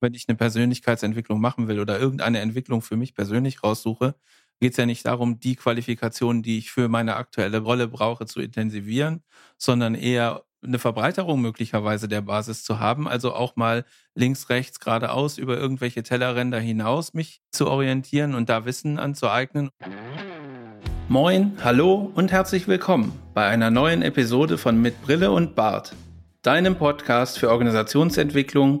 wenn ich eine Persönlichkeitsentwicklung machen will oder irgendeine Entwicklung für mich persönlich raussuche, geht es ja nicht darum, die Qualifikationen, die ich für meine aktuelle Rolle brauche, zu intensivieren, sondern eher eine Verbreiterung möglicherweise der Basis zu haben, also auch mal links, rechts, geradeaus über irgendwelche Tellerränder hinaus mich zu orientieren und da Wissen anzueignen. Moin, hallo und herzlich willkommen bei einer neuen Episode von Mit Brille und Bart, deinem Podcast für Organisationsentwicklung,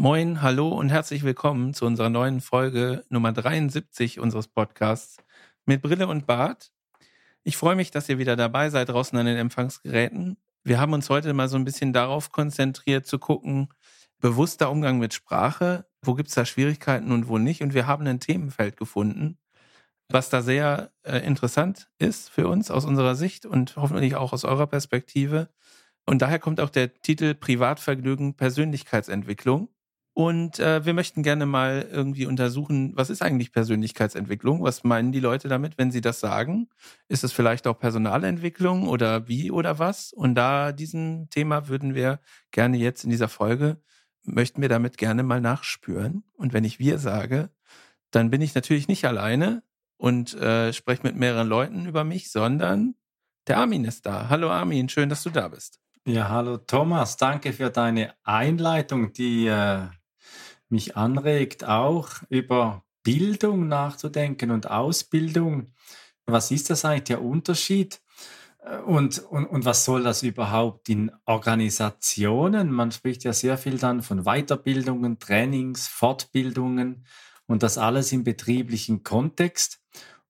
Moin, hallo und herzlich willkommen zu unserer neuen Folge Nummer 73 unseres Podcasts mit Brille und Bart. Ich freue mich, dass ihr wieder dabei seid draußen an den Empfangsgeräten. Wir haben uns heute mal so ein bisschen darauf konzentriert zu gucken, bewusster Umgang mit Sprache, wo gibt es da Schwierigkeiten und wo nicht. Und wir haben ein Themenfeld gefunden, was da sehr äh, interessant ist für uns aus unserer Sicht und hoffentlich auch aus eurer Perspektive. Und daher kommt auch der Titel Privatvergnügen Persönlichkeitsentwicklung. Und äh, wir möchten gerne mal irgendwie untersuchen, was ist eigentlich Persönlichkeitsentwicklung? Was meinen die Leute damit, wenn sie das sagen? Ist es vielleicht auch Personalentwicklung oder wie oder was? Und da diesem Thema würden wir gerne jetzt in dieser Folge, möchten wir damit gerne mal nachspüren. Und wenn ich wir sage, dann bin ich natürlich nicht alleine und äh, spreche mit mehreren Leuten über mich, sondern der Armin ist da. Hallo Armin, schön, dass du da bist. Ja, hallo Thomas, danke für deine Einleitung, die äh, mich anregt, auch über Bildung nachzudenken und Ausbildung. Was ist das eigentlich der Unterschied? Äh, und, und, und was soll das überhaupt in Organisationen? Man spricht ja sehr viel dann von Weiterbildungen, Trainings, Fortbildungen und das alles im betrieblichen Kontext.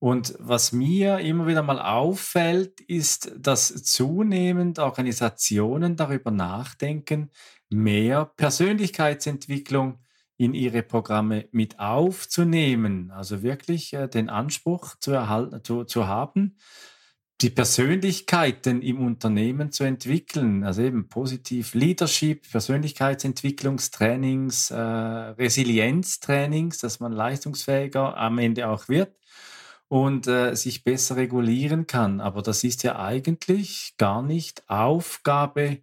Und was mir immer wieder mal auffällt, ist, dass zunehmend Organisationen darüber nachdenken, mehr Persönlichkeitsentwicklung in ihre Programme mit aufzunehmen. Also wirklich äh, den Anspruch zu, erhalten, zu, zu haben, die Persönlichkeiten im Unternehmen zu entwickeln. Also eben positiv Leadership, Persönlichkeitsentwicklungstrainings, äh, Resilienztrainings, dass man leistungsfähiger am Ende auch wird und äh, sich besser regulieren kann. Aber das ist ja eigentlich gar nicht Aufgabe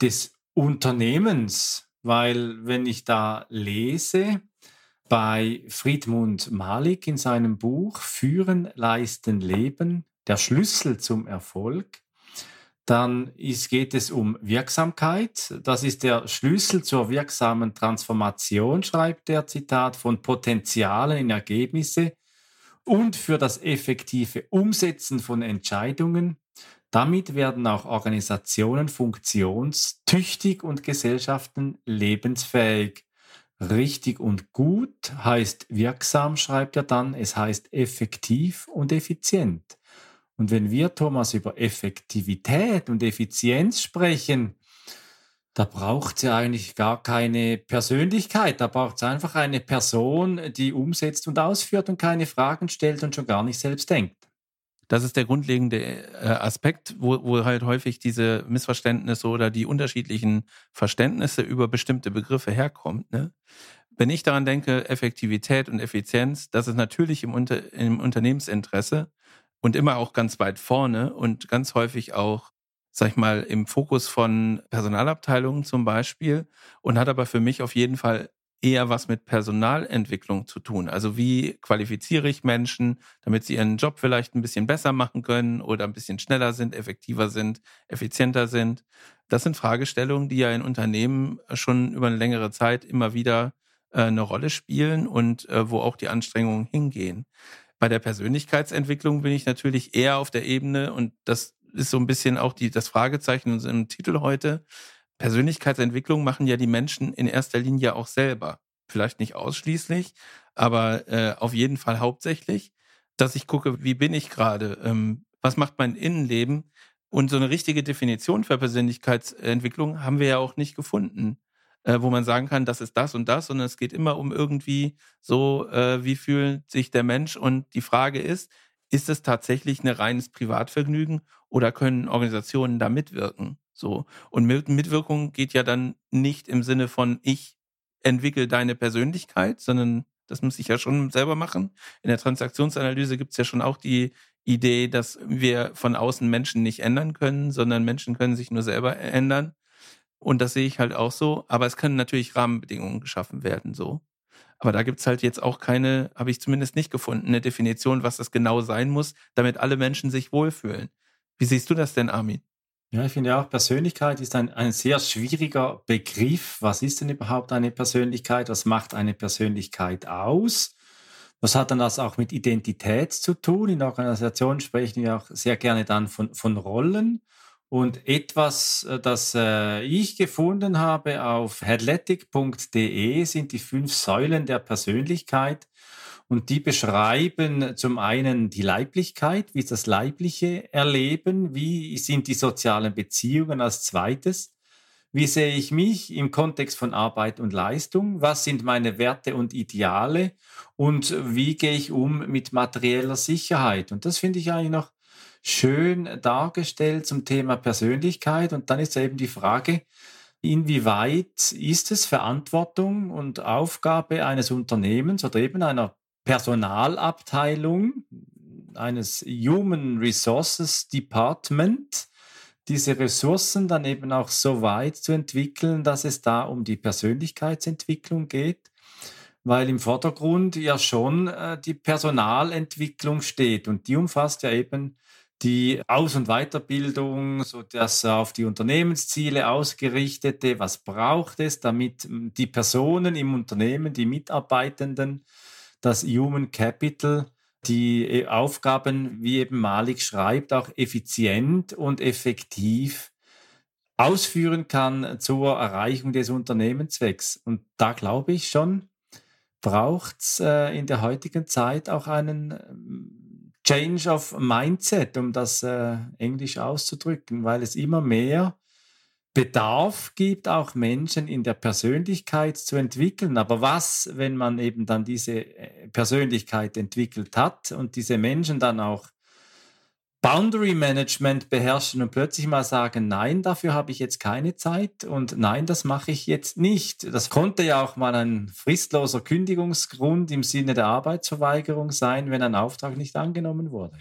des Unternehmens, weil wenn ich da lese, bei Friedmund Malik in seinem Buch Führen, Leisten, Leben, der Schlüssel zum Erfolg, dann ist, geht es um Wirksamkeit. Das ist der Schlüssel zur wirksamen Transformation, schreibt der Zitat, von Potenzialen in Ergebnisse und für das effektive Umsetzen von Entscheidungen damit werden auch Organisationen funktionstüchtig und Gesellschaften lebensfähig. Richtig und gut heißt wirksam, schreibt er dann. Es heißt effektiv und effizient. Und wenn wir, Thomas, über Effektivität und Effizienz sprechen, da braucht es ja eigentlich gar keine Persönlichkeit. Da braucht es einfach eine Person, die umsetzt und ausführt und keine Fragen stellt und schon gar nicht selbst denkt. Das ist der grundlegende äh, Aspekt, wo, wo halt häufig diese Missverständnisse oder die unterschiedlichen Verständnisse über bestimmte Begriffe herkommt. Ne? Wenn ich daran denke, Effektivität und Effizienz, das ist natürlich im, Unter im Unternehmensinteresse und immer auch ganz weit vorne und ganz häufig auch, sag ich mal, im Fokus von Personalabteilungen zum Beispiel und hat aber für mich auf jeden Fall eher was mit Personalentwicklung zu tun. Also wie qualifiziere ich Menschen, damit sie ihren Job vielleicht ein bisschen besser machen können oder ein bisschen schneller sind, effektiver sind, effizienter sind. Das sind Fragestellungen, die ja in Unternehmen schon über eine längere Zeit immer wieder äh, eine Rolle spielen und äh, wo auch die Anstrengungen hingehen. Bei der Persönlichkeitsentwicklung bin ich natürlich eher auf der Ebene und das ist so ein bisschen auch die, das Fragezeichen in unserem Titel heute. Persönlichkeitsentwicklung machen ja die Menschen in erster Linie auch selber. Vielleicht nicht ausschließlich, aber äh, auf jeden Fall hauptsächlich, dass ich gucke, wie bin ich gerade, ähm, was macht mein Innenleben. Und so eine richtige Definition für Persönlichkeitsentwicklung haben wir ja auch nicht gefunden. äh, wo man sagen kann, das ist das und das, sondern es geht immer um irgendwie so, äh, wie fühlt sich der Mensch und die Frage ist, ist es tatsächlich ein reines Privatvergnügen oder können Organisationen da mitwirken? So. Und Mitwirkung geht ja dann nicht im Sinne von ich entwickle deine Persönlichkeit, sondern das muss ich ja schon selber machen. In der Transaktionsanalyse gibt es ja schon auch die Idee, dass wir von außen Menschen nicht ändern können, sondern Menschen können sich nur selber ändern. Und das sehe ich halt auch so. Aber es können natürlich Rahmenbedingungen geschaffen werden, so. Aber da gibt's halt jetzt auch keine, habe ich zumindest nicht gefunden, eine Definition, was das genau sein muss, damit alle Menschen sich wohlfühlen. Wie siehst du das denn, Armin? Ja, ich finde auch, Persönlichkeit ist ein, ein sehr schwieriger Begriff. Was ist denn überhaupt eine Persönlichkeit? Was macht eine Persönlichkeit aus? Was hat dann das auch mit Identität zu tun? In Organisationen sprechen wir auch sehr gerne dann von, von Rollen. Und etwas, äh, das äh, ich gefunden habe auf headletic.de, sind die fünf Säulen der Persönlichkeit. Und die beschreiben zum einen die Leiblichkeit, wie ist das leibliche Erleben, wie sind die sozialen Beziehungen als zweites, wie sehe ich mich im Kontext von Arbeit und Leistung, was sind meine Werte und Ideale und wie gehe ich um mit materieller Sicherheit. Und das finde ich eigentlich noch schön dargestellt zum Thema Persönlichkeit. Und dann ist eben die Frage, inwieweit ist es Verantwortung und Aufgabe eines Unternehmens oder eben einer Personalabteilung, eines Human Resources Department, diese Ressourcen dann eben auch so weit zu entwickeln, dass es da um die Persönlichkeitsentwicklung geht, weil im Vordergrund ja schon äh, die Personalentwicklung steht. Und die umfasst ja eben die Aus- und Weiterbildung, so das auf die Unternehmensziele ausgerichtete, was braucht es, damit die Personen im Unternehmen, die Mitarbeitenden, das Human Capital, die äh, Aufgaben, wie eben Malik schreibt, auch effizient und effektiv ausführen kann zur Erreichung des Unternehmenszwecks. Und da glaube ich schon, braucht es äh, in der heutigen Zeit auch einen ähm, Change of Mindset, um das äh, Englisch auszudrücken, weil es immer mehr Bedarf gibt, auch Menschen in der Persönlichkeit zu entwickeln. Aber was, wenn man eben dann diese äh, Persönlichkeit entwickelt hat und diese Menschen dann auch Boundary Management beherrschen und plötzlich mal sagen, nein, dafür habe ich jetzt keine Zeit und nein, das mache ich jetzt nicht. Das konnte ja auch mal ein fristloser Kündigungsgrund im Sinne der Arbeitsverweigerung sein, wenn ein Auftrag nicht angenommen wurde.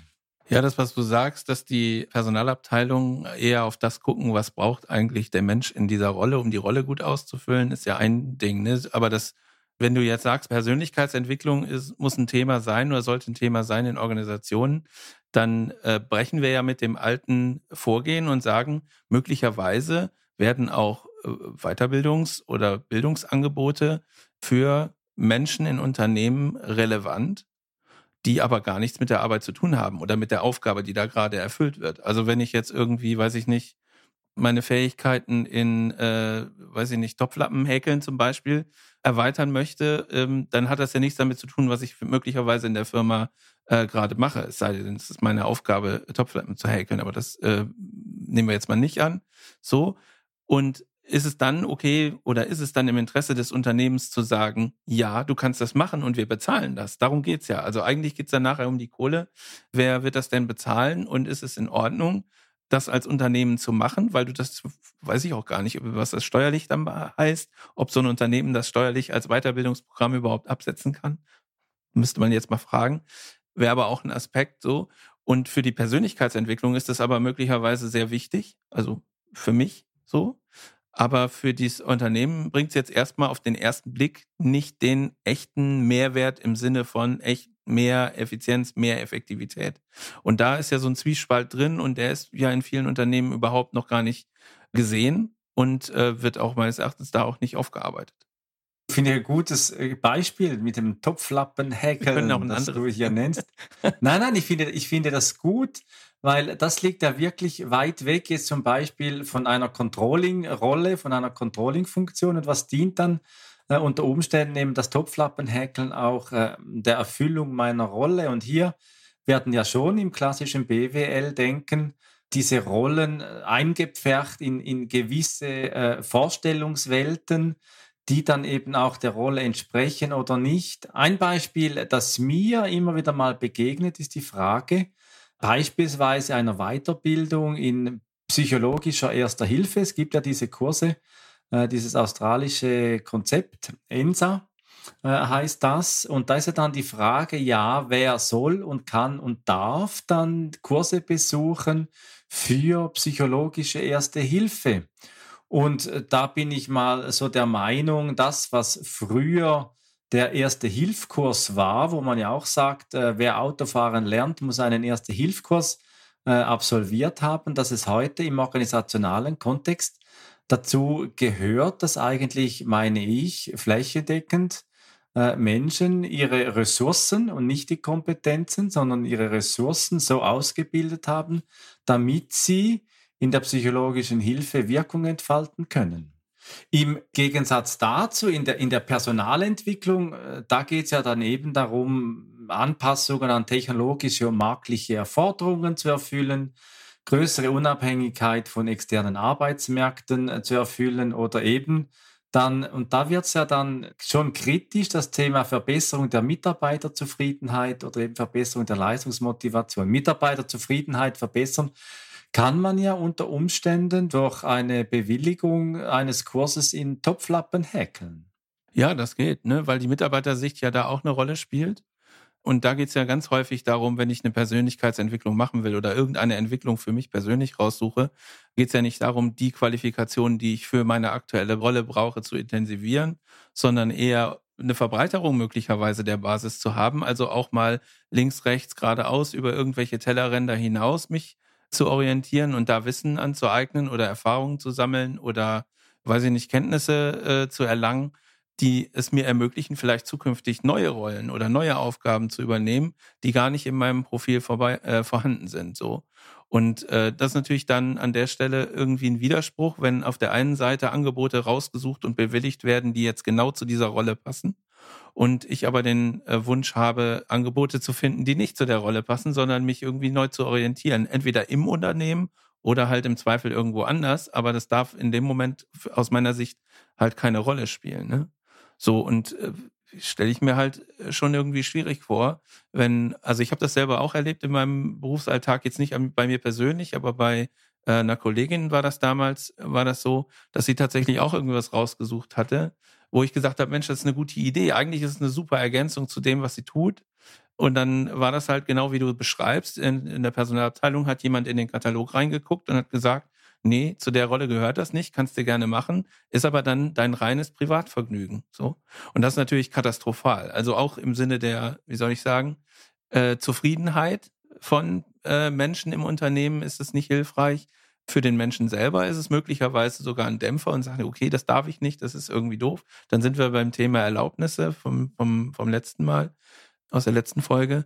Ja, das, was du sagst, dass die Personalabteilung eher auf das gucken, was braucht eigentlich der Mensch in dieser Rolle, um die Rolle gut auszufüllen, ist ja ein Ding. Ne? Aber das, wenn du jetzt sagst, Persönlichkeitsentwicklung ist, muss ein Thema sein oder sollte ein Thema sein in Organisationen, dann äh, brechen wir ja mit dem alten Vorgehen und sagen, möglicherweise werden auch äh, Weiterbildungs- oder Bildungsangebote für Menschen in Unternehmen relevant die aber gar nichts mit der Arbeit zu tun haben oder mit der Aufgabe, die da gerade erfüllt wird. Also wenn ich jetzt irgendwie, weiß ich nicht, meine Fähigkeiten in, äh, weiß ich nicht, Topflappen häkeln zum Beispiel erweitern möchte, ähm, dann hat das ja nichts damit zu tun, was ich möglicherweise in der Firma äh, gerade mache. Es sei denn, es ist meine Aufgabe, Topflappen zu häkeln, aber das äh, nehmen wir jetzt mal nicht an. So. Und ist es dann okay oder ist es dann im Interesse des Unternehmens zu sagen, ja, du kannst das machen und wir bezahlen das? Darum geht's ja. Also eigentlich geht's dann nachher um die Kohle. Wer wird das denn bezahlen und ist es in Ordnung, das als Unternehmen zu machen? Weil du das, weiß ich auch gar nicht, was das steuerlich dann heißt, ob so ein Unternehmen das steuerlich als Weiterbildungsprogramm überhaupt absetzen kann. Müsste man jetzt mal fragen. Wäre aber auch ein Aspekt so. Und für die Persönlichkeitsentwicklung ist das aber möglicherweise sehr wichtig. Also für mich so. Aber für dieses Unternehmen bringt es jetzt erstmal auf den ersten Blick nicht den echten Mehrwert im Sinne von echt mehr Effizienz, mehr Effektivität. Und da ist ja so ein Zwiespalt drin und der ist ja in vielen Unternehmen überhaupt noch gar nicht gesehen und äh, wird auch meines Erachtens da auch nicht aufgearbeitet. Ich finde ein gutes äh, Beispiel mit dem Topflappen-Häkeln, das du hier nennst. nein, nein, ich finde, ich finde das gut, weil das liegt ja wirklich weit weg jetzt zum Beispiel von einer Controlling-Rolle, von einer Controlling-Funktion und was dient dann äh, unter Umständen eben das Topflappenhäkeln auch äh, der Erfüllung meiner Rolle und hier werden ja schon im klassischen BWL denken, diese Rollen äh, eingepfercht in, in gewisse äh, Vorstellungswelten, die dann eben auch der Rolle entsprechen oder nicht. Ein Beispiel, das mir immer wieder mal begegnet, ist die Frage beispielsweise einer Weiterbildung in psychologischer Erster Hilfe. Es gibt ja diese Kurse, äh, dieses australische Konzept, ENSA äh, heißt das. Und da ist ja dann die Frage, ja, wer soll und kann und darf dann Kurse besuchen für psychologische Erste Hilfe? Und äh, da bin ich mal so der Meinung, das, was früher der erste Hilfkurs war, wo man ja auch sagt, äh, wer Autofahren lernt, muss einen erste Hilfkurs äh, absolviert haben, dass es heute im organisationalen Kontext. Dazu gehört, dass eigentlich, meine ich, flächendeckend Menschen ihre Ressourcen und nicht die Kompetenzen, sondern ihre Ressourcen so ausgebildet haben, damit sie in der psychologischen Hilfe Wirkung entfalten können. Im Gegensatz dazu, in der, in der Personalentwicklung, äh, da geht es ja dann eben darum, Anpassungen an technologische und marktliche Erforderungen zu erfüllen, größere Unabhängigkeit von externen Arbeitsmärkten äh, zu erfüllen oder eben dann, und da wird es ja dann schon kritisch, das Thema Verbesserung der Mitarbeiterzufriedenheit oder eben Verbesserung der Leistungsmotivation. Mitarbeiterzufriedenheit verbessern kann man ja unter Umständen durch eine Bewilligung eines Kurses in Topflappen häkeln. Ja, das geht, ne? weil die Mitarbeitersicht ja da auch eine Rolle spielt. Und da geht es ja ganz häufig darum, wenn ich eine Persönlichkeitsentwicklung machen will oder irgendeine Entwicklung für mich persönlich raussuche, geht es ja nicht darum, die Qualifikationen, die ich für meine aktuelle Rolle brauche, zu intensivieren, sondern eher eine Verbreiterung möglicherweise der Basis zu haben. Also auch mal links, rechts, geradeaus über irgendwelche Tellerränder hinaus mich zu orientieren und da Wissen anzueignen oder Erfahrungen zu sammeln oder, weiß ich nicht, Kenntnisse äh, zu erlangen, die es mir ermöglichen, vielleicht zukünftig neue Rollen oder neue Aufgaben zu übernehmen, die gar nicht in meinem Profil vorbei, äh, vorhanden sind. So. Und äh, das ist natürlich dann an der Stelle irgendwie ein Widerspruch, wenn auf der einen Seite Angebote rausgesucht und bewilligt werden, die jetzt genau zu dieser Rolle passen und ich aber den äh, Wunsch habe, Angebote zu finden, die nicht zu der Rolle passen, sondern mich irgendwie neu zu orientieren, entweder im Unternehmen oder halt im Zweifel irgendwo anders, aber das darf in dem Moment aus meiner Sicht halt keine Rolle spielen. Ne? So und äh, stelle ich mir halt schon irgendwie schwierig vor, wenn, also ich habe das selber auch erlebt in meinem Berufsalltag, jetzt nicht bei mir persönlich, aber bei äh, einer Kollegin war das damals, war das so, dass sie tatsächlich auch irgendwas rausgesucht hatte, wo ich gesagt habe, Mensch, das ist eine gute Idee. Eigentlich ist es eine super Ergänzung zu dem, was sie tut. Und dann war das halt genau wie du beschreibst. In, in der Personalabteilung hat jemand in den Katalog reingeguckt und hat gesagt, nee, zu der Rolle gehört das nicht, kannst du gerne machen, ist aber dann dein reines Privatvergnügen. So. Und das ist natürlich katastrophal. Also auch im Sinne der, wie soll ich sagen, äh, Zufriedenheit von äh, Menschen im Unternehmen ist es nicht hilfreich. Für den Menschen selber ist es möglicherweise sogar ein Dämpfer und sagt, okay, das darf ich nicht, das ist irgendwie doof. Dann sind wir beim Thema Erlaubnisse vom, vom, vom letzten Mal, aus der letzten Folge.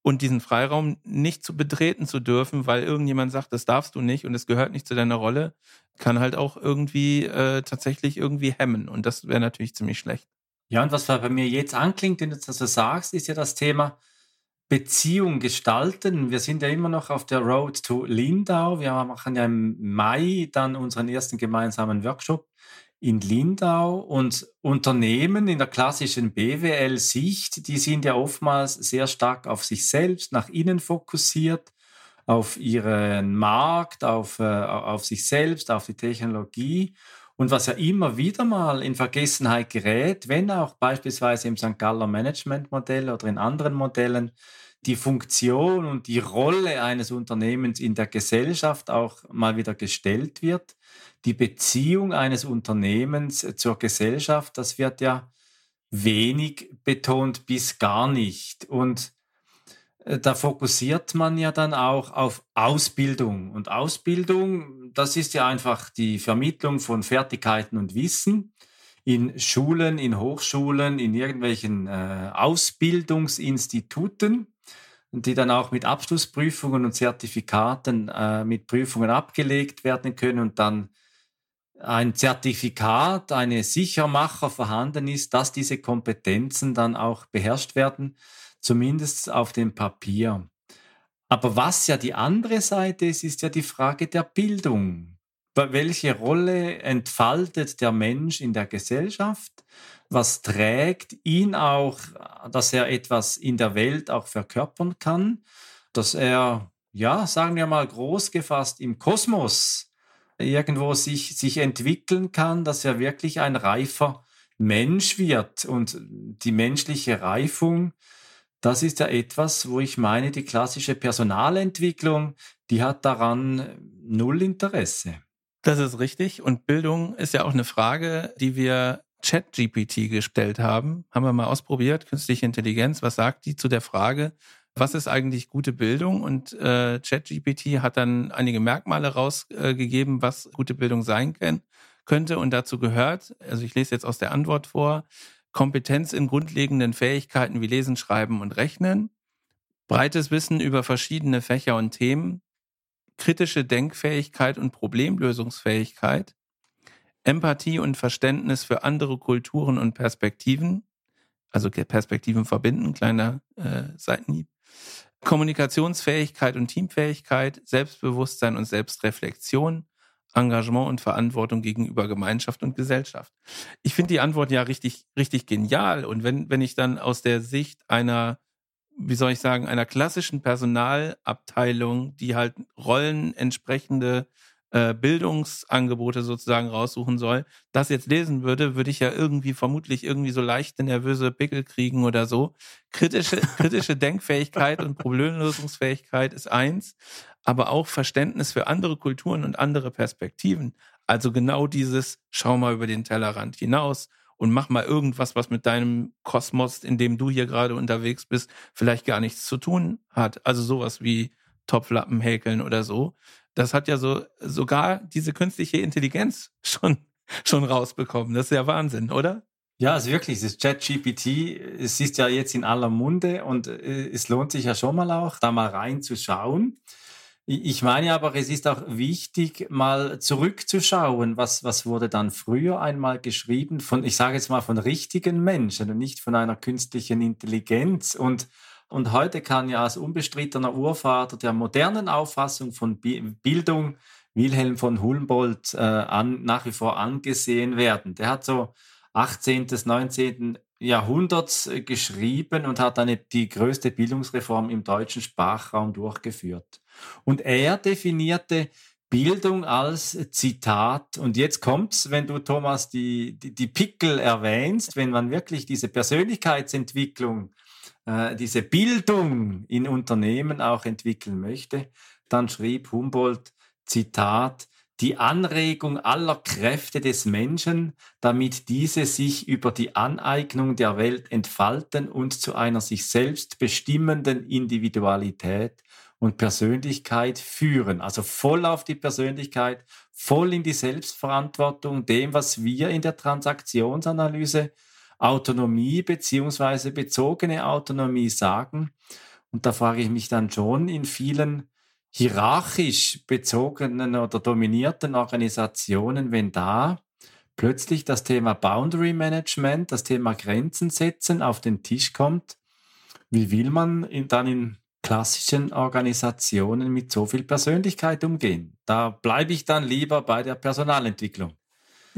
Und diesen Freiraum nicht zu betreten zu dürfen, weil irgendjemand sagt, das darfst du nicht und es gehört nicht zu deiner Rolle, kann halt auch irgendwie äh, tatsächlich irgendwie hemmen. Und das wäre natürlich ziemlich schlecht. Ja, und was bei mir jetzt anklingt, wenn du das so sagst, ist ja das Thema, Beziehung gestalten. Wir sind ja immer noch auf der Road to Lindau. Wir machen ja im Mai dann unseren ersten gemeinsamen Workshop in Lindau und Unternehmen in der klassischen BWL-Sicht, die sind ja oftmals sehr stark auf sich selbst, nach innen fokussiert, auf ihren Markt, auf, äh, auf sich selbst, auf die Technologie. Und was ja immer wieder mal in Vergessenheit gerät, wenn auch beispielsweise im St. Galler Management-Modell oder in anderen Modellen die Funktion und die Rolle eines Unternehmens in der Gesellschaft auch mal wieder gestellt wird, die Beziehung eines Unternehmens zur Gesellschaft, das wird ja wenig betont bis gar nicht. Und äh, da fokussiert man ja dann auch auf Ausbildung. Und Ausbildung, das ist ja einfach die Vermittlung von Fertigkeiten und Wissen in Schulen, in Hochschulen, in irgendwelchen äh, Ausbildungsinstituten, die dann auch mit Abschlussprüfungen und Zertifikaten äh, mit Prüfungen abgelegt werden können und dann ein Zertifikat, eine Sichermacher vorhanden ist, dass diese Kompetenzen dann auch beherrscht werden zumindest auf dem Papier. Aber was ja die andere Seite ist, ist ja die Frage der Bildung. Welche Rolle entfaltet der Mensch in der Gesellschaft? Was trägt ihn auch, dass er etwas in der Welt auch verkörpern kann? Dass er, ja, sagen wir mal groß gefasst, im Kosmos irgendwo sich, sich entwickeln kann, dass er wirklich ein reifer Mensch wird. Und die menschliche Reifung, das ist ja etwas, wo ich meine, die klassische Personalentwicklung, die hat daran null Interesse. Das ist richtig. Und Bildung ist ja auch eine Frage, die wir ChatGPT gestellt haben. Haben wir mal ausprobiert, künstliche Intelligenz. Was sagt die zu der Frage, was ist eigentlich gute Bildung? Und äh, ChatGPT hat dann einige Merkmale rausgegeben, was gute Bildung sein kann, könnte. Und dazu gehört, also ich lese jetzt aus der Antwort vor, Kompetenz in grundlegenden Fähigkeiten wie Lesen, Schreiben und Rechnen, breites Wissen über verschiedene Fächer und Themen, kritische Denkfähigkeit und Problemlösungsfähigkeit, Empathie und Verständnis für andere Kulturen und Perspektiven, also Perspektiven verbinden, kleiner äh, Seitenhieb, Kommunikationsfähigkeit und Teamfähigkeit, Selbstbewusstsein und Selbstreflexion, Engagement und Verantwortung gegenüber Gemeinschaft und Gesellschaft. Ich finde die Antwort ja richtig, richtig genial. Und wenn, wenn ich dann aus der Sicht einer, wie soll ich sagen, einer klassischen Personalabteilung, die halt Rollen entsprechende äh, Bildungsangebote sozusagen raussuchen soll, das jetzt lesen würde, würde ich ja irgendwie vermutlich irgendwie so leichte nervöse Pickel kriegen oder so. Kritische, kritische Denkfähigkeit und Problemlösungsfähigkeit ist eins, aber auch Verständnis für andere Kulturen und andere Perspektiven. Also genau dieses, schau mal über den Tellerrand hinaus und mach mal irgendwas, was mit deinem Kosmos, in dem du hier gerade unterwegs bist, vielleicht gar nichts zu tun hat. Also sowas wie Topflappen häkeln oder so. Das hat ja so sogar diese künstliche Intelligenz schon, schon rausbekommen. Das ist ja Wahnsinn, oder? Ja, es ist wirklich, das ChatGPT, es ist ja jetzt in aller Munde und äh, es lohnt sich ja schon mal auch, da mal reinzuschauen. Ich meine aber, es ist auch wichtig, mal zurückzuschauen, was, was wurde dann früher einmal geschrieben von, ich sage jetzt mal, von richtigen Menschen und nicht von einer künstlichen Intelligenz. Und und heute kann ja als unbestrittener Urvater der modernen Auffassung von Bildung Wilhelm von Humboldt äh, an, nach wie vor angesehen werden. Der hat so 18. bis 19. Jahrhunderts äh, geschrieben und hat eine, die größte Bildungsreform im deutschen Sprachraum durchgeführt. Und er definierte Bildung als Zitat. Und jetzt kommt's, wenn du, Thomas, die, die, die Pickel erwähnst, wenn man wirklich diese Persönlichkeitsentwicklung äh, diese Bildung in Unternehmen auch entwickeln möchte, dann schrieb Humboldt, Zitat, die Anregung aller Kräfte des Menschen, damit diese sich über die Aneignung der Welt entfalten und zu einer sich selbst bestimmenden Individualität und Persönlichkeit führen. Also voll auf die Persönlichkeit, voll in die Selbstverantwortung, dem, was wir in der Transaktionsanalyse Autonomie beziehungsweise bezogene Autonomie sagen. Und da frage ich mich dann schon in vielen hierarchisch bezogenen oder dominierten Organisationen, wenn da plötzlich das Thema Boundary Management, das Thema Grenzen setzen auf den Tisch kommt, wie will man in, dann in klassischen Organisationen mit so viel Persönlichkeit umgehen? Da bleibe ich dann lieber bei der Personalentwicklung.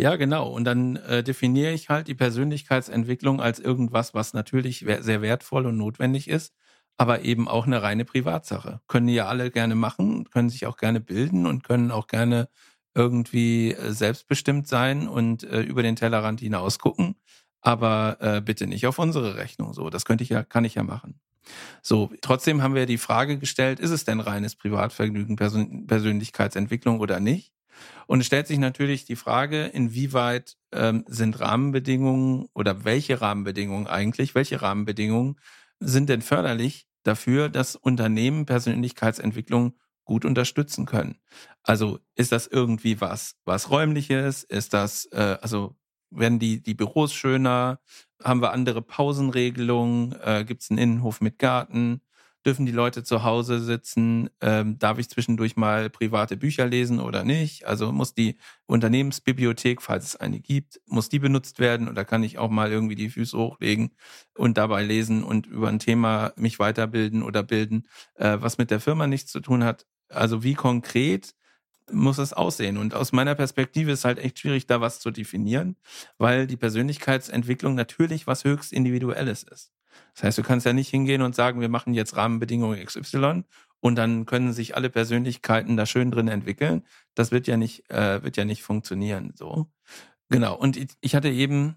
Ja, genau. Und dann äh, definiere ich halt die Persönlichkeitsentwicklung als irgendwas, was natürlich sehr wertvoll und notwendig ist, aber eben auch eine reine Privatsache. Können ja alle gerne machen, können sich auch gerne bilden und können auch gerne irgendwie äh, selbstbestimmt sein und äh, über den Tellerrand hinaus gucken, aber äh, bitte nicht auf unsere Rechnung. So, das könnte ich ja, kann ich ja machen. So, trotzdem haben wir die Frage gestellt, ist es denn reines Privatvergnügen, Persön Persönlichkeitsentwicklung oder nicht? Und es stellt sich natürlich die Frage, inwieweit ähm, sind Rahmenbedingungen oder welche Rahmenbedingungen eigentlich, welche Rahmenbedingungen sind denn förderlich dafür, dass Unternehmen Persönlichkeitsentwicklung gut unterstützen können. Also ist das irgendwie was, was räumliches? Ist das, äh, also werden die, die Büros schöner? Haben wir andere Pausenregelungen? Äh, Gibt es einen Innenhof mit Garten? Dürfen die Leute zu Hause sitzen, ähm, darf ich zwischendurch mal private Bücher lesen oder nicht? Also muss die Unternehmensbibliothek, falls es eine gibt, muss die benutzt werden oder kann ich auch mal irgendwie die Füße hochlegen und dabei lesen und über ein Thema mich weiterbilden oder bilden, äh, was mit der Firma nichts zu tun hat? Also wie konkret muss es aussehen? Und aus meiner Perspektive ist halt echt schwierig, da was zu definieren, weil die Persönlichkeitsentwicklung natürlich was höchst Individuelles ist. Das heißt, du kannst ja nicht hingehen und sagen, wir machen jetzt Rahmenbedingungen XY und dann können sich alle Persönlichkeiten da schön drin entwickeln. Das wird ja nicht, äh, wird ja nicht funktionieren. So. Genau. Und ich hatte eben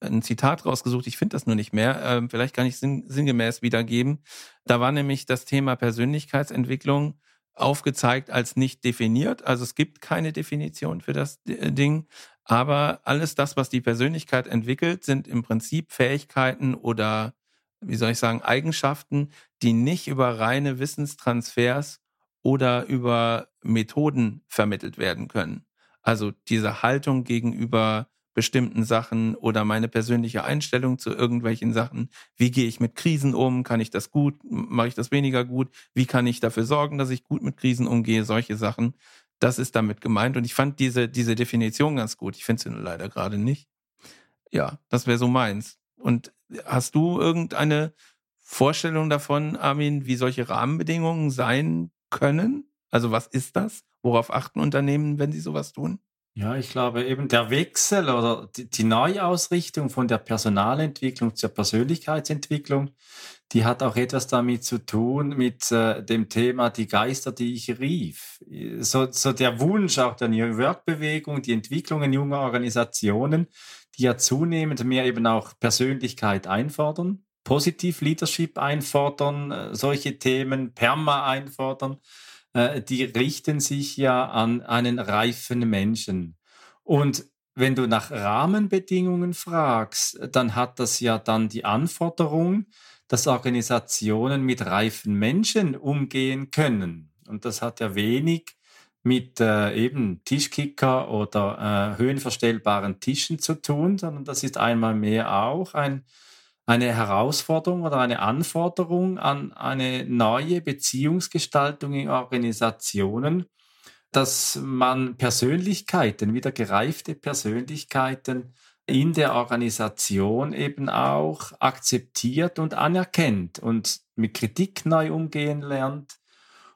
ein Zitat rausgesucht, ich finde das nur nicht mehr, äh, vielleicht kann ich sinn, sinngemäß wiedergeben. Da war nämlich das Thema Persönlichkeitsentwicklung aufgezeigt als nicht definiert. Also es gibt keine Definition für das äh, Ding. Aber alles das, was die Persönlichkeit entwickelt, sind im Prinzip Fähigkeiten oder, wie soll ich sagen, Eigenschaften, die nicht über reine Wissenstransfers oder über Methoden vermittelt werden können. Also diese Haltung gegenüber bestimmten Sachen oder meine persönliche Einstellung zu irgendwelchen Sachen. Wie gehe ich mit Krisen um? Kann ich das gut? Mache ich das weniger gut? Wie kann ich dafür sorgen, dass ich gut mit Krisen umgehe? Solche Sachen. Das ist damit gemeint. Und ich fand diese, diese Definition ganz gut. Ich finde sie nur leider gerade nicht. Ja, das wäre so meins. Und hast du irgendeine Vorstellung davon, Armin, wie solche Rahmenbedingungen sein können? Also was ist das? Worauf achten Unternehmen, wenn sie sowas tun? Ja, ich glaube eben der Wechsel oder die, Neuausrichtung von der Personalentwicklung zur Persönlichkeitsentwicklung, die hat auch etwas damit zu tun mit äh, dem Thema die Geister, die ich rief. So, so der Wunsch auch der New Work-Bewegung, die Entwicklungen junger Organisationen, die ja zunehmend mehr eben auch Persönlichkeit einfordern, Positiv Leadership einfordern, äh, solche Themen, Perma einfordern äh, die richten sich ja an einen reifen Menschen. Und wenn du nach Rahmenbedingungen fragst, dann hat das ja dann die Anforderung, dass Organisationen mit reifen Menschen umgehen können. Und das hat ja wenig mit äh, eben Tischkicker oder äh, höhenverstellbaren Tischen zu tun, sondern das ist einmal mehr auch ein eine Herausforderung oder eine Anforderung an eine neue Beziehungsgestaltung in Organisationen, dass man Persönlichkeiten, wieder gereifte Persönlichkeiten in der Organisation eben auch akzeptiert und anerkennt und mit Kritik neu umgehen lernt.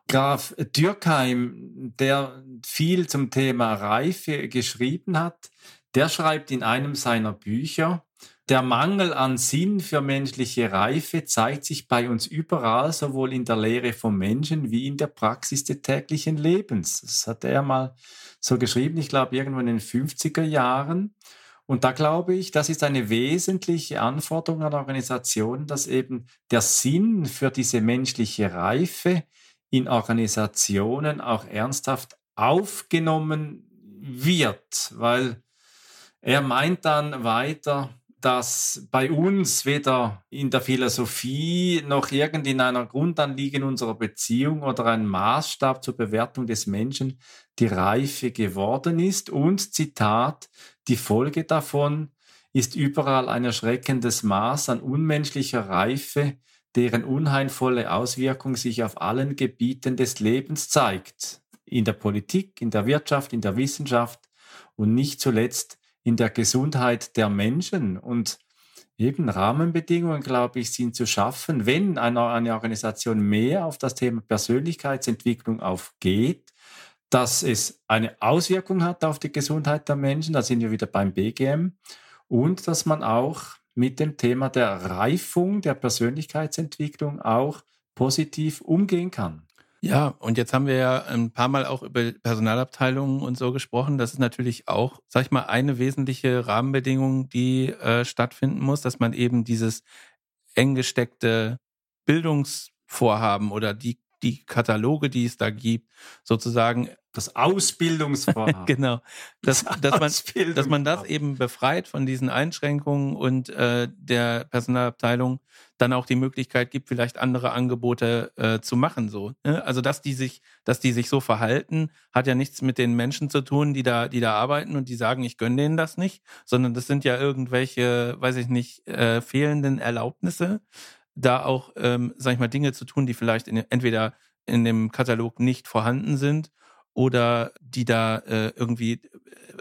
Graf Dürkheim, der viel zum Thema Reife geschrieben hat, der schreibt in einem seiner Bücher, der Mangel an Sinn für menschliche Reife zeigt sich bei uns überall, sowohl in der Lehre vom Menschen wie in der Praxis des täglichen Lebens. Das hat er mal so geschrieben, ich glaube irgendwo in den 50er Jahren. Und da glaube ich, das ist eine wesentliche Anforderung an Organisationen, dass eben der Sinn für diese menschliche Reife in Organisationen auch ernsthaft aufgenommen wird, weil er meint dann weiter, dass bei uns weder in der Philosophie noch irgend in einer Grundanliegen unserer Beziehung oder ein Maßstab zur Bewertung des Menschen die Reife geworden ist. Und Zitat, die Folge davon ist überall ein erschreckendes Maß an unmenschlicher Reife, deren unheilvolle Auswirkung sich auf allen Gebieten des Lebens zeigt. In der Politik, in der Wirtschaft, in der Wissenschaft und nicht zuletzt in der Gesundheit der Menschen. Und eben Rahmenbedingungen, glaube ich, sind zu schaffen, wenn eine, eine Organisation mehr auf das Thema Persönlichkeitsentwicklung aufgeht, dass es eine Auswirkung hat auf die Gesundheit der Menschen, da sind wir wieder beim BGM, und dass man auch mit dem Thema der Reifung der Persönlichkeitsentwicklung auch positiv umgehen kann. Ja, und jetzt haben wir ja ein paar Mal auch über Personalabteilungen und so gesprochen. Das ist natürlich auch, sag ich mal, eine wesentliche Rahmenbedingung, die äh, stattfinden muss, dass man eben dieses eng gesteckte Bildungsvorhaben oder die, die Kataloge, die es da gibt, sozusagen das Ausbildungsvorhaben. genau. Dass, dass, man, dass man das eben befreit von diesen Einschränkungen und äh, der Personalabteilung dann auch die Möglichkeit gibt, vielleicht andere Angebote äh, zu machen. So, ne? Also dass die sich, dass die sich so verhalten, hat ja nichts mit den Menschen zu tun, die da, die da arbeiten und die sagen, ich gönne denen das nicht, sondern das sind ja irgendwelche, weiß ich nicht, äh, fehlenden Erlaubnisse da auch, ähm, sag ich mal, Dinge zu tun, die vielleicht in, entweder in dem Katalog nicht vorhanden sind oder die da äh, irgendwie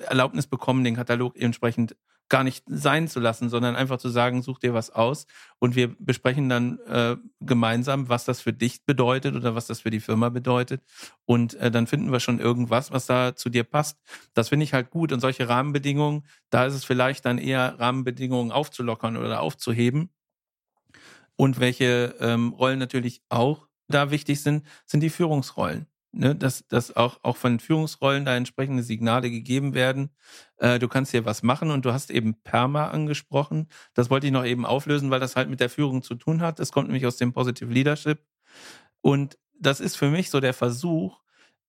Erlaubnis bekommen, den Katalog entsprechend gar nicht sein zu lassen, sondern einfach zu sagen, such dir was aus. Und wir besprechen dann äh, gemeinsam, was das für dich bedeutet oder was das für die Firma bedeutet. Und äh, dann finden wir schon irgendwas, was da zu dir passt. Das finde ich halt gut. Und solche Rahmenbedingungen, da ist es vielleicht dann eher Rahmenbedingungen aufzulockern oder aufzuheben und welche ähm, Rollen natürlich auch da wichtig sind, sind die Führungsrollen ne, dass, dass auch, auch von Führungsrollen da entsprechende Signale gegeben werden. Äh, du kannst hier was machen und du hast eben Perma angesprochen. Das wollte ich noch eben auflösen, weil das halt mit der Führung zu tun hat. Das kommt nämlich aus dem Positive Leadership. Und das ist für mich so der Versuch,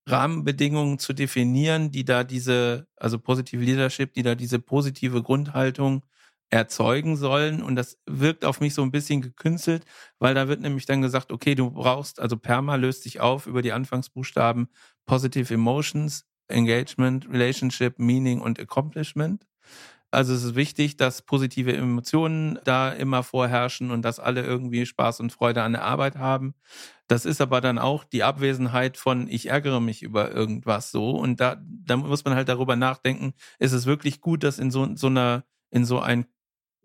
Rahmenbedingungen zu definieren, die da diese, also Positive Leadership, die da diese positive Grundhaltung erzeugen sollen. Und das wirkt auf mich so ein bisschen gekünstelt, weil da wird nämlich dann gesagt, okay, du brauchst, also Perma löst sich auf über die Anfangsbuchstaben Positive Emotions, Engagement, Relationship, Meaning und Accomplishment. Also es ist wichtig, dass positive Emotionen da immer vorherrschen und dass alle irgendwie Spaß und Freude an der Arbeit haben. Das ist aber dann auch die Abwesenheit von ich ärgere mich über irgendwas so und da, da muss man halt darüber nachdenken, ist es wirklich gut, dass in so, so einer in so ein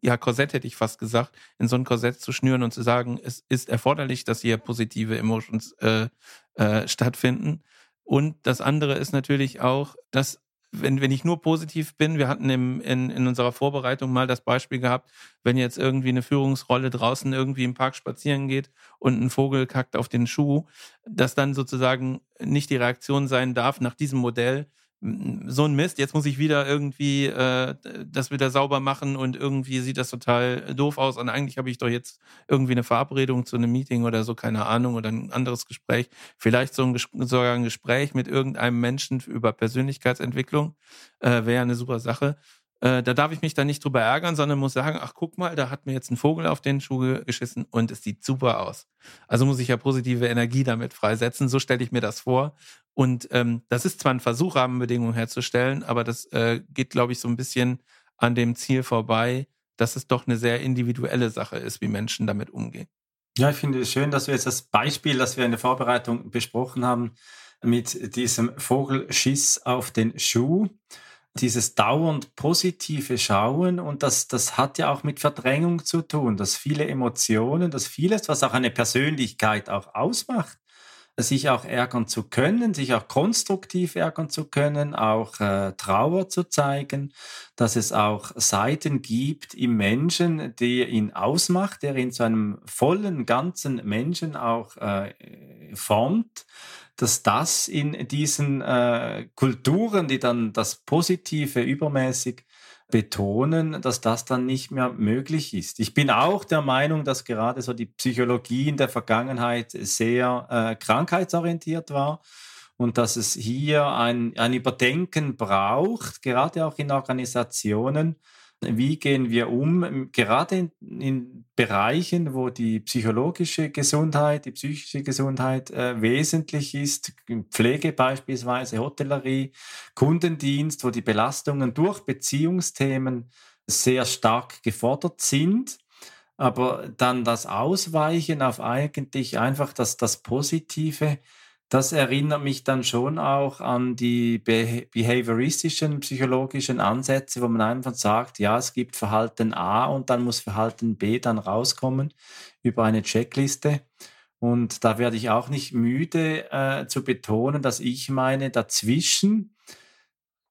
ja, Korsett hätte ich fast gesagt, in so ein Korsett zu schnüren und zu sagen, es ist erforderlich, dass hier positive Emotions äh, äh, stattfinden. Und das andere ist natürlich auch, dass wenn, wenn ich nur positiv bin, wir hatten im, in, in unserer Vorbereitung mal das Beispiel gehabt, wenn jetzt irgendwie eine Führungsrolle draußen irgendwie im Park spazieren geht und ein Vogel kackt auf den Schuh, dass dann sozusagen nicht die Reaktion sein darf nach diesem Modell, so ein Mist, jetzt muss ich wieder irgendwie äh, das wieder sauber machen und irgendwie sieht das total doof aus. Und eigentlich habe ich doch jetzt irgendwie eine Verabredung zu einem Meeting oder so, keine Ahnung, oder ein anderes Gespräch. Vielleicht so ein, sogar ein Gespräch mit irgendeinem Menschen über Persönlichkeitsentwicklung äh, wäre eine super Sache. Äh, da darf ich mich dann nicht drüber ärgern, sondern muss sagen, ach guck mal, da hat mir jetzt ein Vogel auf den Schuh geschissen und es sieht super aus. Also muss ich ja positive Energie damit freisetzen. So stelle ich mir das vor. Und ähm, das ist zwar ein Versuch, Rahmenbedingungen herzustellen, aber das äh, geht, glaube ich, so ein bisschen an dem Ziel vorbei, dass es doch eine sehr individuelle Sache ist, wie Menschen damit umgehen. Ja, ich finde es schön, dass wir jetzt das Beispiel, das wir in der Vorbereitung besprochen haben, mit diesem Vogelschiss auf den Schuh dieses dauernd positive Schauen und das, das hat ja auch mit Verdrängung zu tun, dass viele Emotionen, dass vieles, was auch eine Persönlichkeit auch ausmacht, sich auch ärgern zu können, sich auch konstruktiv ärgern zu können, auch äh, Trauer zu zeigen, dass es auch Seiten gibt im Menschen, die ihn ausmacht, der ihn zu einem vollen, ganzen Menschen auch äh, formt dass das in diesen äh, Kulturen, die dann das Positive übermäßig betonen, dass das dann nicht mehr möglich ist. Ich bin auch der Meinung, dass gerade so die Psychologie in der Vergangenheit sehr äh, krankheitsorientiert war und dass es hier ein, ein Überdenken braucht, gerade auch in Organisationen, wie gehen wir um, gerade in, in Bereichen, wo die psychologische Gesundheit, die psychische Gesundheit äh, wesentlich ist, Pflege beispielsweise, Hotellerie, Kundendienst, wo die Belastungen durch Beziehungsthemen sehr stark gefordert sind. Aber dann das Ausweichen auf eigentlich einfach das, das Positive, das erinnert mich dann schon auch an die behavioristischen, psychologischen Ansätze, wo man einfach sagt, ja, es gibt Verhalten A und dann muss Verhalten B dann rauskommen über eine Checkliste. Und da werde ich auch nicht müde äh, zu betonen, dass ich meine, dazwischen,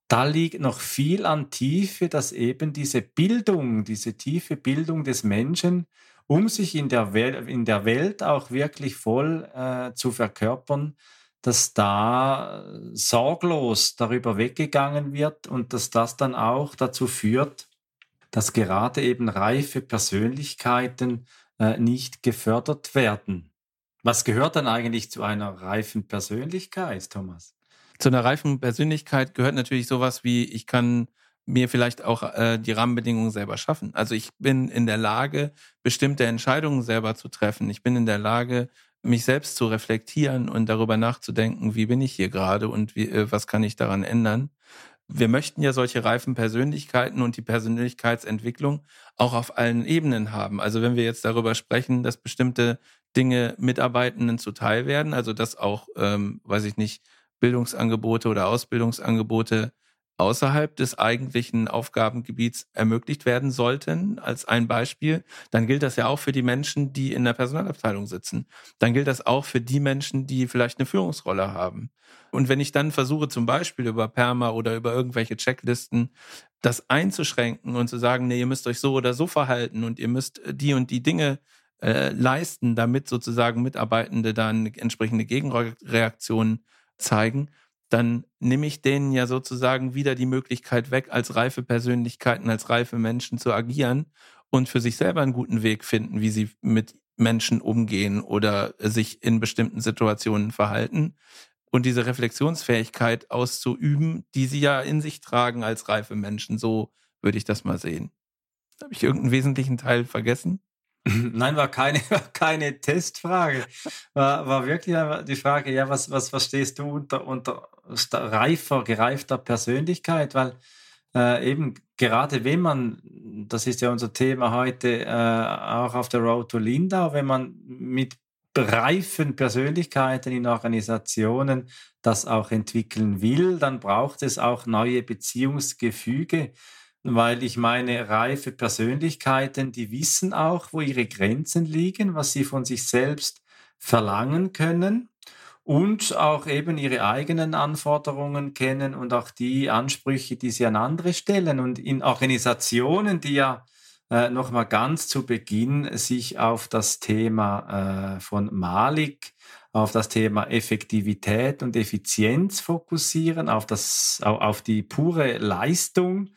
da liegt noch viel an Tiefe, dass eben diese Bildung, diese tiefe Bildung des Menschen, um sich in der, Wel in der Welt auch wirklich voll äh, zu verkörpern, dass da sorglos darüber weggegangen wird und dass das dann auch dazu führt, dass gerade eben reife Persönlichkeiten äh, nicht gefördert werden. Was gehört dann eigentlich zu einer reifen Persönlichkeit, Thomas? Zu einer reifen Persönlichkeit gehört natürlich sowas wie, ich kann mir vielleicht auch äh, die Rahmenbedingungen selber schaffen. Also ich bin in der Lage, bestimmte Entscheidungen selber zu treffen. Ich bin in der Lage, mich selbst zu reflektieren und darüber nachzudenken, wie bin ich hier gerade und wie, äh, was kann ich daran ändern. wir möchten ja solche reifen Persönlichkeiten und die Persönlichkeitsentwicklung auch auf allen Ebenen haben. Also wenn wir jetzt darüber sprechen, dass bestimmte Dinge Mitarbeitenden zuteil werden, also dass auch, ähm, weiß ich nicht, Bildungsangebote oder Ausbildungsangebote außerhalb des eigentlichen Aufgabengebiets ermöglicht werden sollten, als ein Beispiel, dann gilt das ja auch für die Menschen, die in der Personalabteilung sitzen. Dann gilt das auch für die Menschen, die vielleicht eine Führungsrolle haben. Und wenn ich dann versuche, zum Beispiel über Perma oder über irgendwelche Checklisten das einzuschränken und zu sagen, nee, ihr müsst euch so oder so verhalten und ihr müsst die und die Dinge äh, leisten, damit sozusagen Mitarbeitende dann entsprechende Gegenreaktionen zeigen, dann nehme ich denen ja sozusagen wieder die Möglichkeit weg, als reife Persönlichkeiten, als reife Menschen zu agieren und für sich selber einen guten Weg finden, wie sie mit Menschen umgehen oder sich in bestimmten Situationen verhalten und diese Reflexionsfähigkeit auszuüben, die sie ja in sich tragen als reife Menschen. So würde ich das mal sehen. Habe ich irgendeinen wesentlichen Teil vergessen? Nein, war keine, war keine Testfrage. War, war wirklich die Frage, ja, was, was verstehst du unter, unter reifer, gereifter Persönlichkeit? Weil äh, eben gerade wenn man, das ist ja unser Thema heute, äh, auch auf der Road to Lindau, wenn man mit reifen Persönlichkeiten in Organisationen das auch entwickeln will, dann braucht es auch neue Beziehungsgefüge weil ich meine, reife Persönlichkeiten, die wissen auch, wo ihre Grenzen liegen, was sie von sich selbst verlangen können und auch eben ihre eigenen Anforderungen kennen und auch die Ansprüche, die sie an andere stellen. Und in Organisationen, die ja äh, nochmal ganz zu Beginn sich auf das Thema äh, von Malik, auf das Thema Effektivität und Effizienz fokussieren, auf, das, auf die pure Leistung,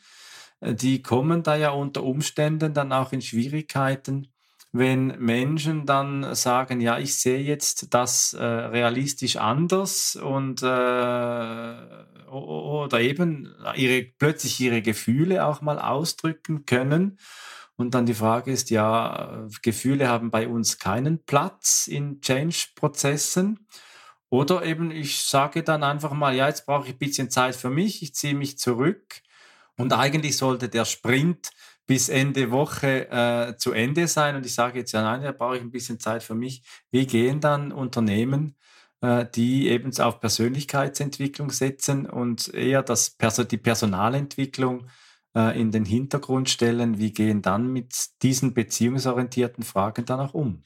die kommen da ja unter Umständen dann auch in Schwierigkeiten, wenn Menschen dann sagen, ja, ich sehe jetzt das äh, realistisch anders und äh, oder eben ihre, plötzlich ihre Gefühle auch mal ausdrücken können. Und dann die Frage ist, ja, Gefühle haben bei uns keinen Platz in Change-Prozessen. Oder eben, ich sage dann einfach mal, ja, jetzt brauche ich ein bisschen Zeit für mich, ich ziehe mich zurück und eigentlich sollte der Sprint bis Ende Woche äh, zu Ende sein. Und ich sage jetzt, ja, nein, da brauche ich ein bisschen Zeit für mich. Wie gehen dann Unternehmen, äh, die eben auf Persönlichkeitsentwicklung setzen und eher das Perso die Personalentwicklung äh, in den Hintergrund stellen? Wie gehen dann mit diesen beziehungsorientierten Fragen dann auch um?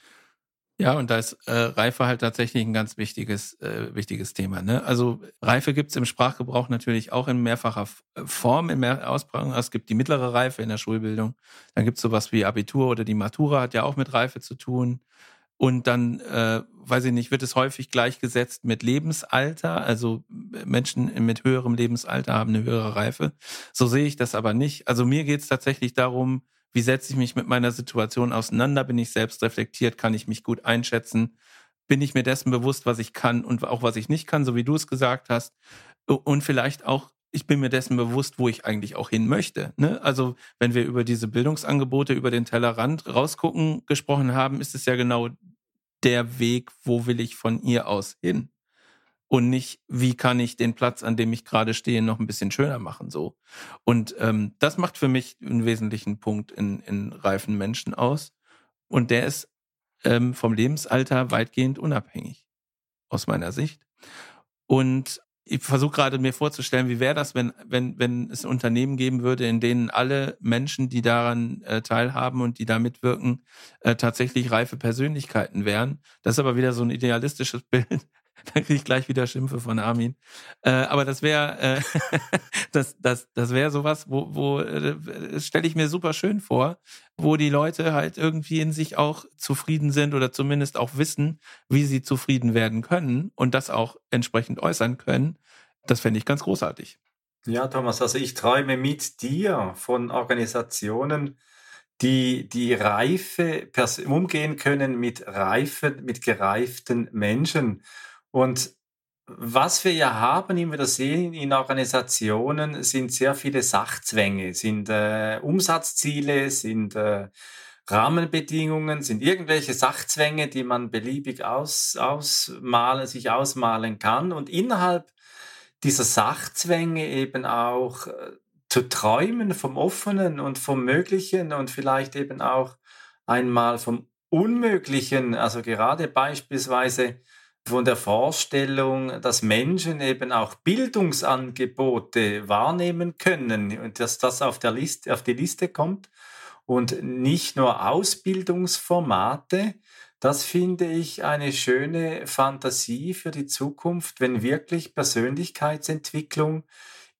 Ja, und da ist äh, Reife halt tatsächlich ein ganz wichtiges, äh, wichtiges Thema. Ne? Also Reife gibt's im Sprachgebrauch natürlich auch in mehrfacher äh, Form, in mehr Ausprägung. Es gibt die mittlere Reife in der Schulbildung. Dann gibt's sowas wie Abitur oder die Matura, hat ja auch mit Reife zu tun. Und dann, äh, weiß ich nicht, wird es häufig gleichgesetzt mit Lebensalter. Also Menschen mit höherem Lebensalter haben eine höhere Reife. So sehe ich das aber nicht. Also mir geht's tatsächlich darum, wie setze ich mich mit meiner Situation auseinander? Bin ich selbst reflektiert? Kann ich mich gut einschätzen? Bin ich mir dessen bewusst, was ich kann und auch was ich nicht kann, so wie du es gesagt hast? Und vielleicht auch, ich bin mir dessen bewusst, wo ich eigentlich auch hin möchte. Ne? Also wenn wir über diese Bildungsangebote über den Tellerrand rausgucken gesprochen haben, ist es ja genau der Weg, wo will ich von ihr aus hin? Und nicht, wie kann ich den Platz, an dem ich gerade stehe, noch ein bisschen schöner machen. So. Und ähm, das macht für mich einen wesentlichen Punkt in, in reifen Menschen aus. Und der ist ähm, vom Lebensalter weitgehend unabhängig, aus meiner Sicht. Und ich versuche gerade mir vorzustellen, wie wäre das, wenn, wenn, wenn es Unternehmen geben würde, in denen alle Menschen, die daran äh, teilhaben und die da mitwirken, äh, tatsächlich reife Persönlichkeiten wären. Das ist aber wieder so ein idealistisches Bild. Dann kriege ich gleich wieder Schimpfe von Armin. Äh, aber das wäre äh, das, das, das wäre sowas, wo, wo äh, das stelle ich mir super schön vor, wo die Leute halt irgendwie in sich auch zufrieden sind oder zumindest auch wissen, wie sie zufrieden werden können und das auch entsprechend äußern können. Das fände ich ganz großartig. Ja, Thomas, also ich träume mit dir von Organisationen, die die reife umgehen können mit reifen, mit gereiften Menschen. Und was wir ja haben, immer wieder sehen in Organisationen, sind sehr viele Sachzwänge, sind äh, Umsatzziele, sind äh, Rahmenbedingungen, sind irgendwelche Sachzwänge, die man beliebig aus, ausmalen, sich ausmalen kann. Und innerhalb dieser Sachzwänge eben auch äh, zu träumen vom Offenen und vom Möglichen und vielleicht eben auch einmal vom Unmöglichen, also gerade beispielsweise von der Vorstellung, dass Menschen eben auch Bildungsangebote wahrnehmen können und dass das auf, der Liste, auf die Liste kommt und nicht nur Ausbildungsformate. Das finde ich eine schöne Fantasie für die Zukunft, wenn wirklich Persönlichkeitsentwicklung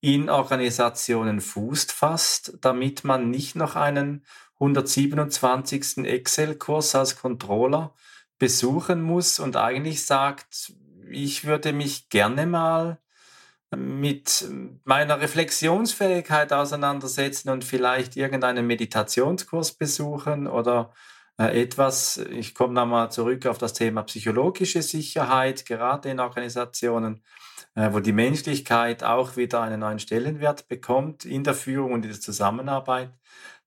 in Organisationen Fuß fasst, damit man nicht noch einen 127. Excel-Kurs als Controller besuchen muss und eigentlich sagt, ich würde mich gerne mal mit meiner Reflexionsfähigkeit auseinandersetzen und vielleicht irgendeinen Meditationskurs besuchen oder äh, etwas, ich komme nochmal zurück auf das Thema psychologische Sicherheit, gerade in Organisationen, äh, wo die Menschlichkeit auch wieder einen neuen Stellenwert bekommt in der Führung und in der Zusammenarbeit,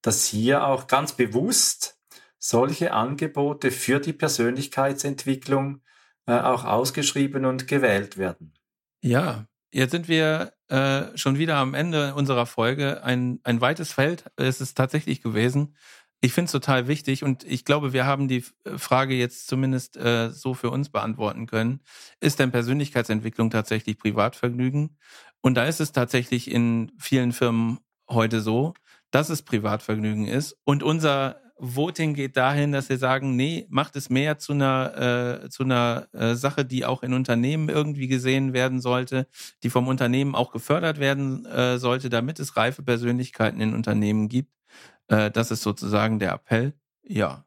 dass hier auch ganz bewusst solche Angebote für die Persönlichkeitsentwicklung äh, auch ausgeschrieben und gewählt werden. Ja, jetzt sind wir äh, schon wieder am Ende unserer Folge. Ein, ein weites Feld ist es tatsächlich gewesen. Ich finde es total wichtig und ich glaube, wir haben die Frage jetzt zumindest äh, so für uns beantworten können. Ist denn Persönlichkeitsentwicklung tatsächlich Privatvergnügen? Und da ist es tatsächlich in vielen Firmen heute so, dass es Privatvergnügen ist. Und unser Voting geht dahin, dass wir sagen, nee, macht es mehr zu einer, äh, zu einer äh, Sache, die auch in Unternehmen irgendwie gesehen werden sollte, die vom Unternehmen auch gefördert werden äh, sollte, damit es reife Persönlichkeiten in Unternehmen gibt. Äh, das ist sozusagen der Appell. Ja,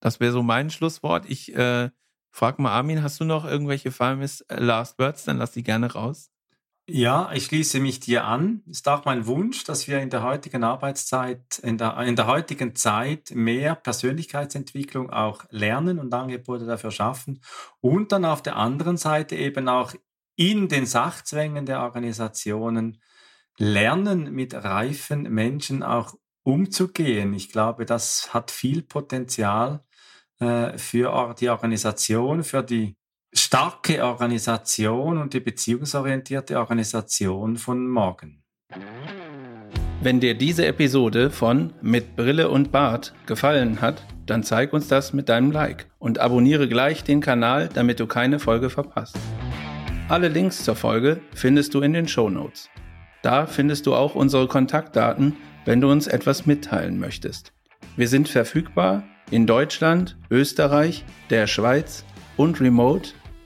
das wäre so mein Schlusswort. Ich äh, frag mal Armin, hast du noch irgendwelche famous äh, Last Words? Dann lass die gerne raus. Ja, ich schließe mich dir an. Es ist auch mein Wunsch, dass wir in der heutigen Arbeitszeit, in der, in der heutigen Zeit mehr Persönlichkeitsentwicklung auch lernen und Angebote dafür schaffen und dann auf der anderen Seite eben auch in den Sachzwängen der Organisationen lernen, mit reifen Menschen auch umzugehen. Ich glaube, das hat viel Potenzial äh, für die Organisation, für die starke Organisation und die beziehungsorientierte Organisation von morgen. Wenn dir diese Episode von Mit Brille und Bart gefallen hat, dann zeig uns das mit deinem Like und abonniere gleich den Kanal, damit du keine Folge verpasst. Alle Links zur Folge findest du in den Show Notes. Da findest du auch unsere Kontaktdaten, wenn du uns etwas mitteilen möchtest. Wir sind verfügbar in Deutschland, Österreich, der Schweiz und remote,